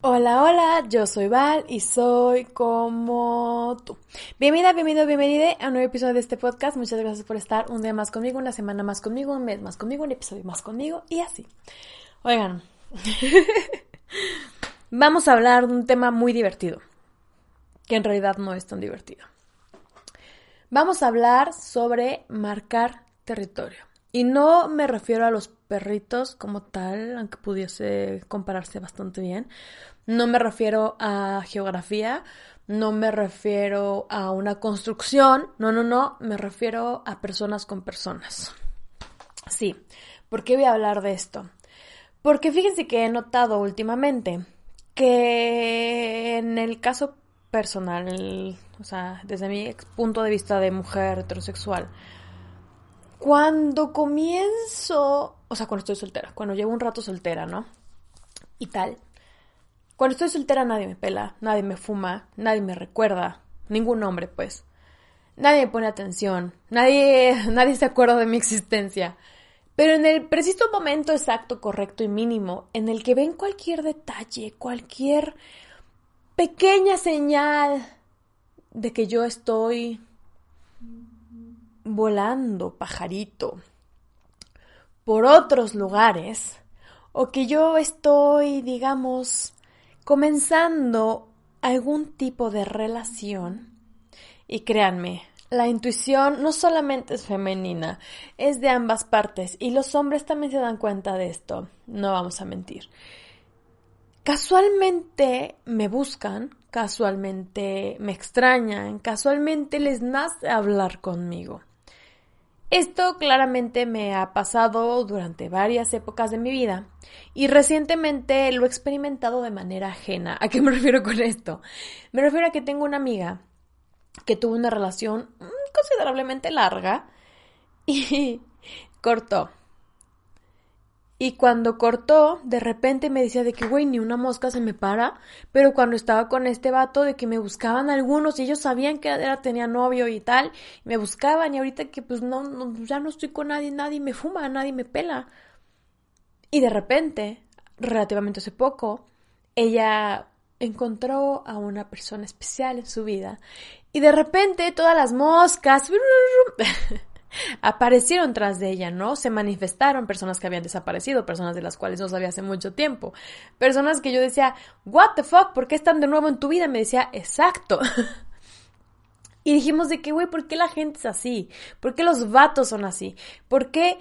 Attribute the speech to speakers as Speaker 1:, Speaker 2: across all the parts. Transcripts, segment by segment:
Speaker 1: Hola, hola, yo soy Val y soy como tú. Bienvenida, bienvenido, bienvenida a un nuevo episodio de este podcast. Muchas gracias por estar un día más conmigo, una semana más conmigo, un mes más conmigo, un episodio más conmigo y así. Oigan, vamos a hablar de un tema muy divertido, que en realidad no es tan divertido. Vamos a hablar sobre marcar territorio. Y no me refiero a los perritos como tal, aunque pudiese compararse bastante bien. No me refiero a geografía, no me refiero a una construcción, no, no, no, me refiero a personas con personas. Sí, ¿por qué voy a hablar de esto? Porque fíjense que he notado últimamente que en el caso personal, o sea, desde mi punto de vista de mujer heterosexual, cuando comienzo, o sea, cuando estoy soltera, cuando llevo un rato soltera, ¿no? Y tal. Cuando estoy soltera nadie me pela, nadie me fuma, nadie me recuerda, ningún hombre, pues. Nadie me pone atención, nadie, nadie se acuerda de mi existencia. Pero en el preciso momento exacto, correcto y mínimo, en el que ven cualquier detalle, cualquier pequeña señal de que yo estoy volando, pajarito, por otros lugares, o que yo estoy, digamos, comenzando algún tipo de relación. Y créanme, la intuición no solamente es femenina, es de ambas partes y los hombres también se dan cuenta de esto, no vamos a mentir. Casualmente me buscan, casualmente me extrañan, casualmente les nace hablar conmigo. Esto claramente me ha pasado durante varias épocas de mi vida y recientemente lo he experimentado de manera ajena. ¿A qué me refiero con esto? Me refiero a que tengo una amiga que tuvo una relación mm, considerablemente larga y cortó. Y cuando cortó, de repente me decía de que, güey, ni una mosca se me para. Pero cuando estaba con este vato, de que me buscaban algunos y ellos sabían que era, tenía novio y tal, me buscaban y ahorita que pues no, no, ya no estoy con nadie, nadie me fuma, nadie me pela. Y de repente, relativamente hace poco, ella encontró a una persona especial en su vida y de repente todas las moscas aparecieron tras de ella, ¿no? Se manifestaron personas que habían desaparecido, personas de las cuales no sabía hace mucho tiempo, personas que yo decía, what the fuck, ¿por qué están de nuevo en tu vida? Me decía, exacto. y dijimos de que, güey, ¿por qué la gente es así? ¿Por qué los vatos son así? ¿Por qué?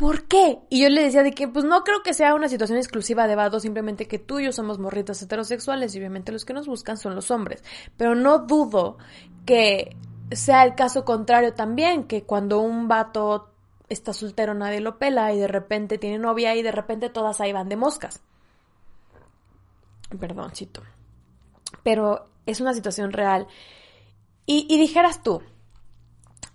Speaker 1: ¿Por qué? Y yo le decía de que, pues no creo que sea una situación exclusiva de vatos, simplemente que tú y yo somos morritas heterosexuales y obviamente los que nos buscan son los hombres. Pero no dudo que sea el caso contrario también, que cuando un vato está soltero nadie lo pela y de repente tiene novia y de repente todas ahí van de moscas. Perdóncito. Pero es una situación real. Y, dijeras tú,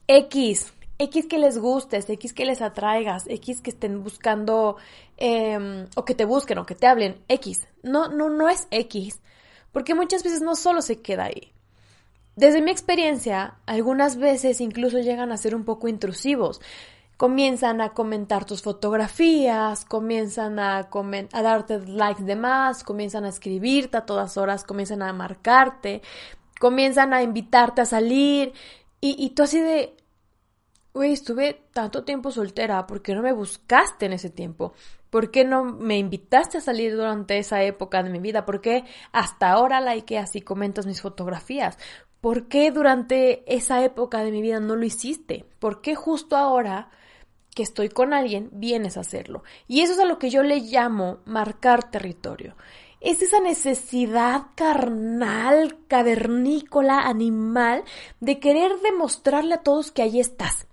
Speaker 1: X, X que les gustes, X que les atraigas, X que estén buscando, em, o que te busquen, o que te hablen, X. No, no, no es X. Porque muchas veces no solo se queda ahí. Desde mi experiencia, algunas veces incluso llegan a ser un poco intrusivos. Comienzan a comentar tus fotografías, comienzan a, darte likes de más, comienzan a escribirte a todas horas, comienzan a marcarte, comienzan a invitarte a salir y, y tú así de, Uy, estuve tanto tiempo soltera, ¿por qué no me buscaste en ese tiempo? ¿Por qué no me invitaste a salir durante esa época de mi vida? ¿Por qué hasta ahora likeas y comentas mis fotografías? ¿Por qué durante esa época de mi vida no lo hiciste? ¿Por qué justo ahora que estoy con alguien vienes a hacerlo? Y eso es a lo que yo le llamo marcar territorio. Es esa necesidad carnal, cavernícola, animal, de querer demostrarle a todos que ahí estás.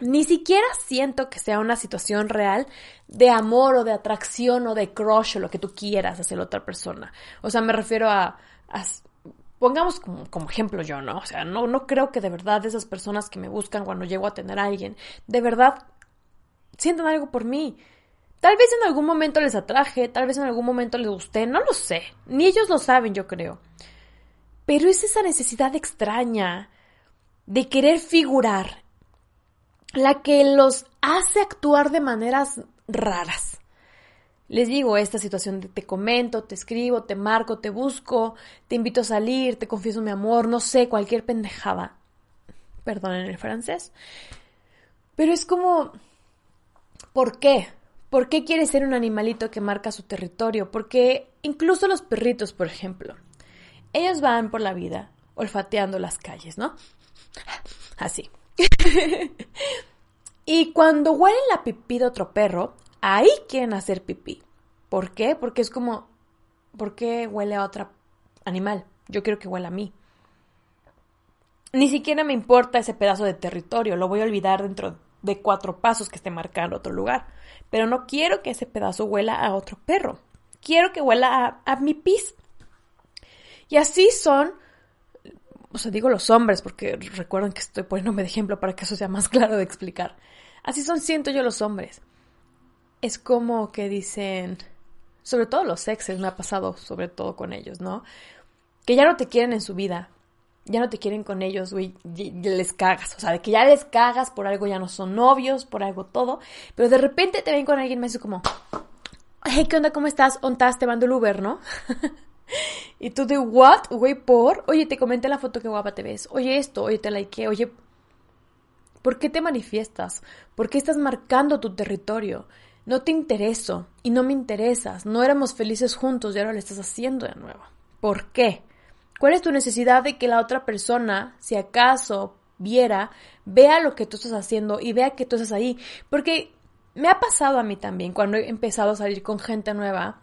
Speaker 1: Ni siquiera siento que sea una situación real de amor o de atracción o de crush o lo que tú quieras hacia la otra persona. O sea, me refiero a, pongamos como, como, ejemplo yo, ¿no? O sea, no, no creo que de verdad esas personas que me buscan cuando llego a tener a alguien, de verdad sientan algo por mí. Tal vez en algún momento les atraje, tal vez en algún momento les gusté, no lo sé. Ni ellos lo saben, yo creo. Pero es esa necesidad extraña de querer figurar la que los hace actuar de maneras raras. Les digo, esta situación te comento, te escribo, te marco, te busco, te invito a salir, te confieso mi amor, no sé, cualquier pendejada. Perdonen el francés. Pero es como, ¿por qué? ¿Por qué quieres ser un animalito que marca su territorio? Porque incluso los perritos, por ejemplo, ellos van por la vida olfateando las calles, ¿no? Así. y cuando huelen la pipí de otro perro, ahí quieren hacer pipí. ¿Por qué? Porque es como, ¿por qué huele a otro animal? Yo quiero que huela a mí. Ni siquiera me importa ese pedazo de territorio, lo voy a olvidar dentro de cuatro pasos que esté marcado en otro lugar. Pero no quiero que ese pedazo huela a otro perro. Quiero que huela a, a mi pis. Y así son, o sea, digo los hombres, porque recuerden que estoy poniéndome de ejemplo para que eso sea más claro de explicar. Así son, siento yo, los hombres es como que dicen, sobre todo los exes, me ha pasado sobre todo con ellos, ¿no? Que ya no te quieren en su vida, ya no te quieren con ellos, güey, les cagas, o sea, de que ya les cagas por algo, ya no son novios, por algo todo, pero de repente te ven con alguien más como, hey, ¿qué onda? ¿Cómo estás? ¿Ontas? Te mando el Uber, ¿no? y tú de, ¿what? Güey, por, oye, te comenté la foto que guapa te ves, oye esto, oye, te like, oye, ¿por qué te manifiestas? ¿Por qué estás marcando tu territorio? No te intereso y no me interesas. No éramos felices juntos y ahora lo estás haciendo de nuevo. ¿Por qué? ¿Cuál es tu necesidad de que la otra persona, si acaso viera, vea lo que tú estás haciendo y vea que tú estás ahí? Porque me ha pasado a mí también cuando he empezado a salir con gente nueva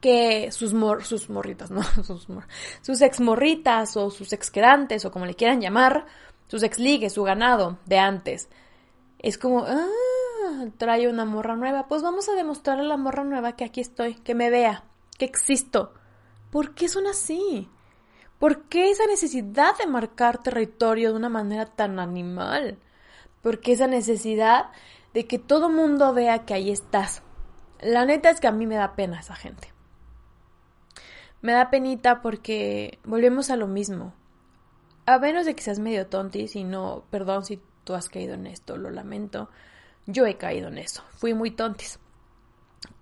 Speaker 1: que sus, morritas, ¿no? Sus, sus ex morritas o sus ex quedantes o como le quieran llamar, sus ex ligues, su ganado de antes. Es como, ah, trae una morra nueva, pues vamos a demostrarle a la morra nueva que aquí estoy, que me vea, que existo. ¿Por qué son así? ¿Por qué esa necesidad de marcar territorio de una manera tan animal? ¿Por qué esa necesidad de que todo mundo vea que ahí estás? La neta es que a mí me da pena esa gente. Me da penita porque volvemos a lo mismo. A menos de que seas medio tontis y no, perdón si tú has caído en esto, lo lamento. Yo he caído en eso, fui muy tontis.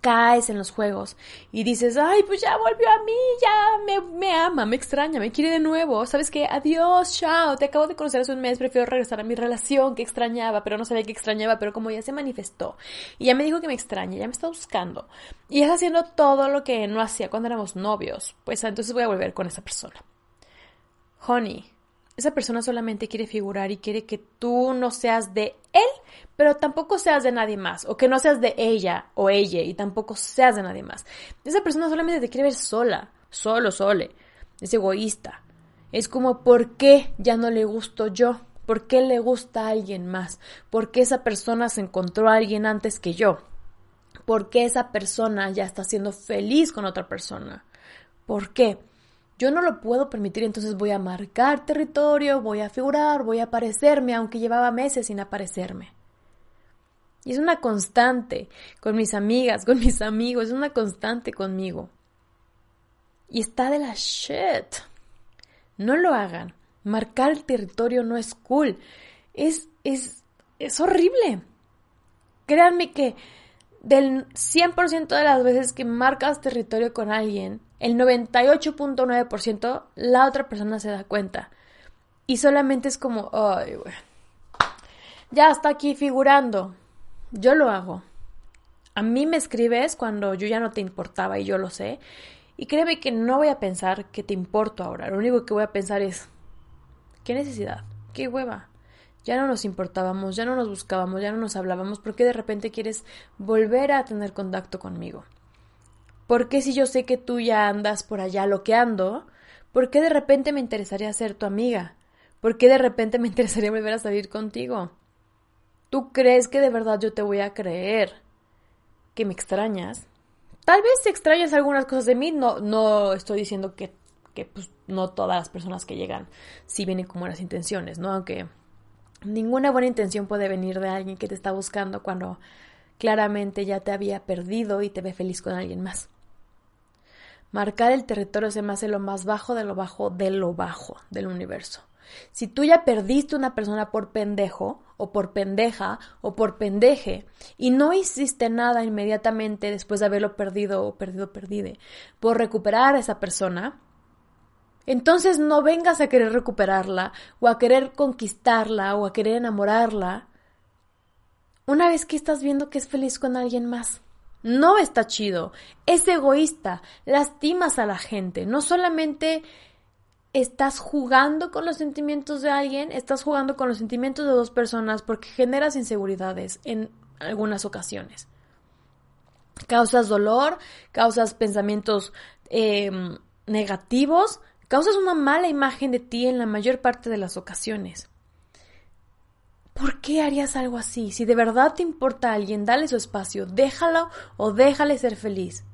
Speaker 1: Caes en los juegos y dices, ay, pues ya volvió a mí, ya me, me ama, me extraña, me quiere de nuevo. ¿Sabes qué? Adiós, chao, te acabo de conocer hace un mes, prefiero regresar a mi relación que extrañaba, pero no sabía que extrañaba, pero como ya se manifestó y ya me dijo que me extraña, ya me está buscando y es haciendo todo lo que no hacía cuando éramos novios, pues entonces voy a volver con esa persona. Honey, esa persona solamente quiere figurar y quiere que tú no seas de él, pero tampoco seas de nadie más, o que no seas de ella o ella y tampoco seas de nadie más. Esa persona solamente te quiere ver sola, solo, sole. Es egoísta. Es como, ¿por qué ya no le gusto yo? ¿Por qué le gusta a alguien más? ¿Por qué esa persona se encontró a alguien antes que yo? ¿Por qué esa persona ya está siendo feliz con otra persona? ¿Por qué? Yo no lo puedo permitir, entonces voy a marcar territorio, voy a figurar, voy a aparecerme, aunque llevaba meses sin aparecerme. Y es una constante con mis amigas, con mis amigos, es una constante conmigo. Y está de la shit. No lo hagan. Marcar el territorio no es cool. Es, es, es horrible. Créanme que del 100% de las veces que marcas territorio con alguien, el 98.9% la otra persona se da cuenta. Y solamente es como, ay, Ya está aquí figurando. Yo lo hago. A mí me escribes cuando yo ya no te importaba y yo lo sé. Y créeme que no voy a pensar que te importo ahora. Lo único que voy a pensar es, ¿Qué necesidad? ¿Qué hueva? Ya no nos importábamos, ya no nos buscábamos, ya no nos hablábamos. ¿Por qué de repente quieres volver a tener contacto conmigo? ¿Por qué si yo sé que tú ya andas por allá loqueando? ¿Por qué de repente me interesaría ser tu amiga? ¿Por qué de repente me interesaría volver a salir contigo? ¿Tú crees que de verdad yo te voy a creer que me extrañas? Tal vez extrañas algunas cosas de mí, no, no estoy diciendo que, que pues, no todas las personas que llegan sí vienen con buenas intenciones, ¿no? Aunque Ninguna buena intención puede venir de alguien que te está buscando cuando claramente ya te había perdido y te ve feliz con alguien más. Marcar el territorio se me hace lo más bajo de lo bajo de lo bajo del universo. Si tú ya perdiste una persona por pendejo, o por pendeja, o por pendeje, y no hiciste nada inmediatamente después de haberlo perdido o perdido perdide, por recuperar a esa persona, entonces no vengas a querer recuperarla o a querer conquistarla o a querer enamorarla una vez que estás viendo que es feliz con alguien más. No está chido, es egoísta, lastimas a la gente, no solamente estás jugando con los sentimientos de alguien, estás jugando con los sentimientos de dos personas porque generas inseguridades en algunas ocasiones. Causas dolor, causas pensamientos em, negativos, Causas una mala imagen de ti en la mayor parte de las ocasiones. ¿Por qué harías algo así? Si de verdad te importa a alguien, dale su espacio, déjalo o déjale ser feliz.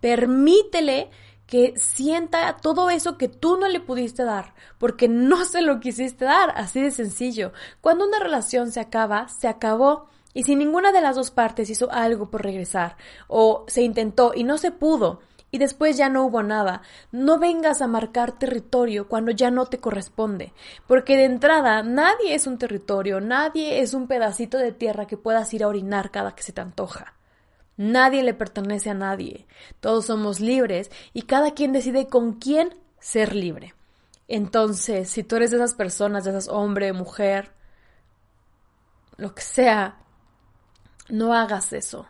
Speaker 1: Permítele que sienta todo eso que tú no le pudiste dar, porque no se lo quisiste dar, así de sencillo. Cuando una relación se acaba, se acabó. Y si ninguna de las dos partes hizo algo por regresar, o se intentó y no se pudo, y después ya no hubo nada. No vengas a marcar territorio cuando ya no te corresponde, porque de entrada nadie es un territorio, nadie es un pedacito de tierra que puedas ir a orinar cada que se te antoja. Nadie le pertenece a nadie. Todos somos libres y cada quien decide con quién ser libre. Entonces, si tú eres de esas personas, de esas hombre, mujer, lo que sea, no hagas eso.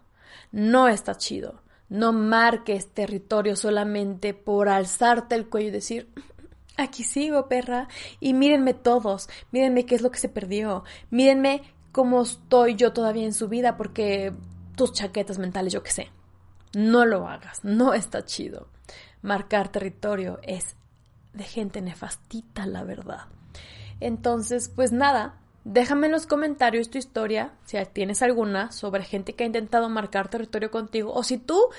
Speaker 1: No está chido. No marques territorio solamente por alzarte el cuello y decir, aquí sigo, perra, y mírenme todos, mírenme qué es lo que se perdió, mírenme cómo estoy yo todavía en su vida porque tus chaquetas mentales, yo qué sé. No lo hagas, no está chido. Marcar territorio es de gente nefastita, la verdad. Entonces, pues nada, Déjame en los comentarios tu historia, si tienes alguna, sobre gente que ha intentado marcar territorio contigo o si tú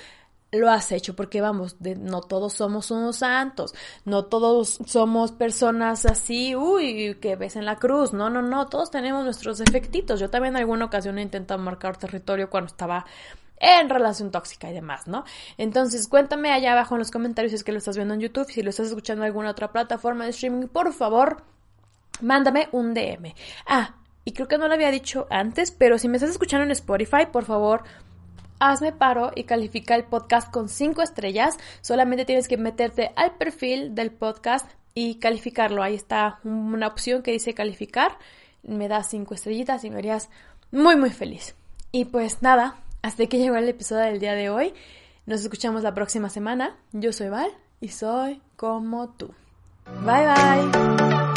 Speaker 1: lo has hecho, porque vamos, no todos somos unos santos, no todos somos personas así, uy, que ves en la cruz, no, no, no, todos tenemos nuestros defectitos. Yo también en alguna ocasión he intentado marcar territorio cuando estaba en relación tóxica y demás, ¿no? Entonces, cuéntame allá abajo en los comentarios si es que lo estás viendo en YouTube, si lo estás escuchando en alguna otra plataforma de streaming, por favor, mándame un DM. Ah, y creo que no lo había dicho antes, pero si me estás escuchando en Spotify, por favor, hazme paro y califica el podcast con 5 estrellas. Solamente tienes que meterte al perfil del podcast y calificarlo. Ahí está una opción que dice calificar. Me das 5 estrellitas y me harías muy, muy feliz. Y pues nada, hasta que llegó el episodio del día de hoy. Nos escuchamos la próxima semana. Yo soy Val y soy como tú. Bye bye.